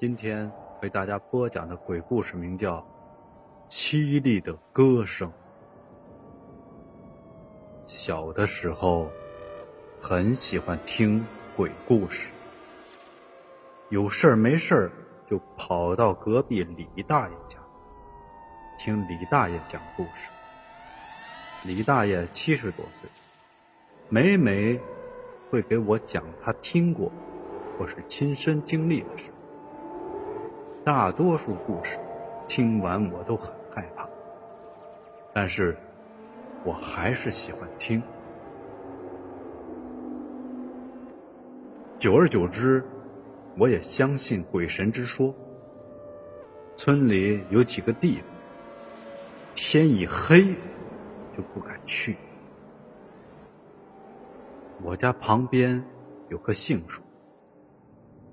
今天为大家播讲的鬼故事名叫《凄厉的歌声》。小的时候很喜欢听鬼故事，有事儿没事儿就跑到隔壁李大爷家听李大爷讲故事。李大爷七十多岁，每每会给我讲他听过或是亲身经历的事。大多数故事听完我都很害怕，但是我还是喜欢听。久而久之，我也相信鬼神之说。村里有几个地方，天一黑。就不敢去。我家旁边有棵杏树，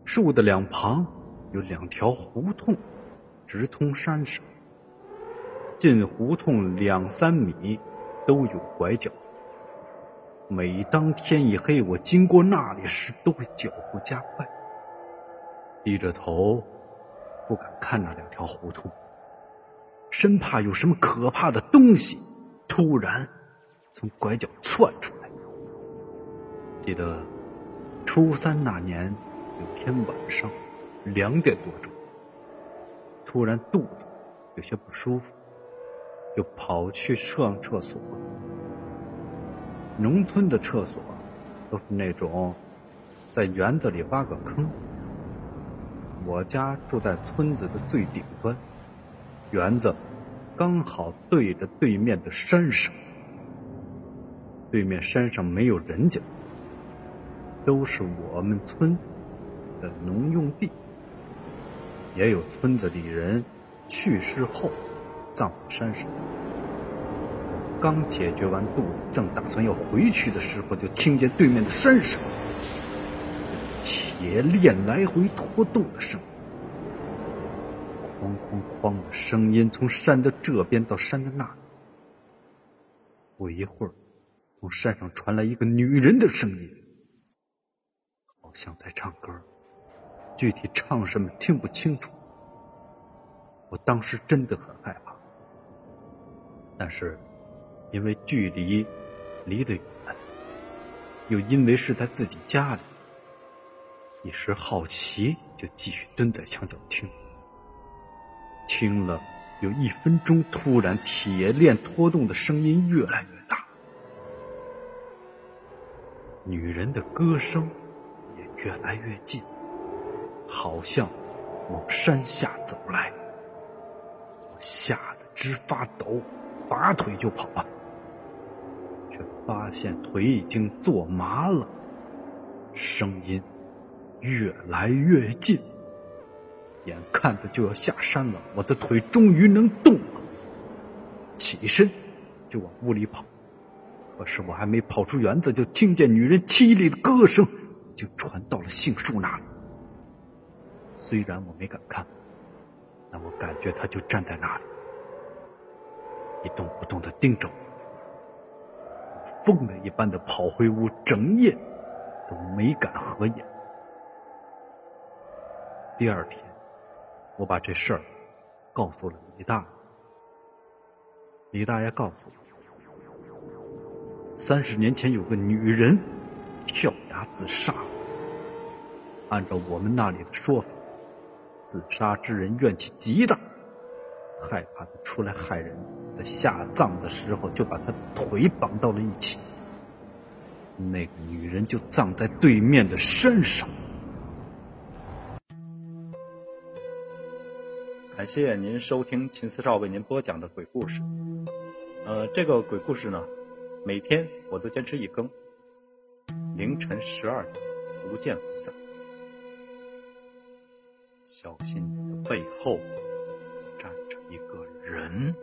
树的两旁有两条胡同，直通山上。进胡同两三米都有拐角。每当天一黑，我经过那里时，都会脚步加快，低着头，不敢看那两条胡同，生怕有什么可怕的东西。突然从拐角窜出来。记得初三那年有天晚上两点多钟，突然肚子有些不舒服，就跑去上厕所。农村的厕所都是那种在园子里挖个坑。我家住在村子的最顶端，园子。刚好对着对面的山上，对面山上没有人家，都是我们村的农用地，也有村子里人去世后葬在山上。刚解决完肚子，正打算要回去的时候，就听见对面的山上铁链来回拖动的声音。哐哐哐的声音从山的这边到山的那里，不一会儿，从山上传来一个女人的声音，好像在唱歌，具体唱什么听不清楚。我当时真的很害怕，但是因为距离离得远，又因为是在自己家里，一时好奇，就继续蹲在墙角听。听了有一分钟，突然铁链拖动的声音越来越大，女人的歌声也越来越近，好像往山下走来。我吓得直发抖，拔腿就跑啊，却发现腿已经坐麻了，声音越来越近。眼看着就要下山了，我的腿终于能动了，起身就往屋里跑。可是我还没跑出园子，就听见女人凄厉的歌声已经传到了杏树那里。虽然我没敢看，但我感觉他就站在那里，一动不动的盯着我。疯了一般的跑回屋，整夜都没敢合眼。第二天。我把这事儿告诉了李大爷，李大爷告诉我，三十年前有个女人跳崖自杀了。按照我们那里的说法，自杀之人怨气极大，害怕他出来害人，在下葬的时候就把他的腿绑到了一起。那个女人就葬在对面的山上。感谢您收听秦四少为您播讲的鬼故事。呃，这个鬼故事呢，每天我都坚持一更，凌晨十二点不见不散。小心你的背后站着一个人。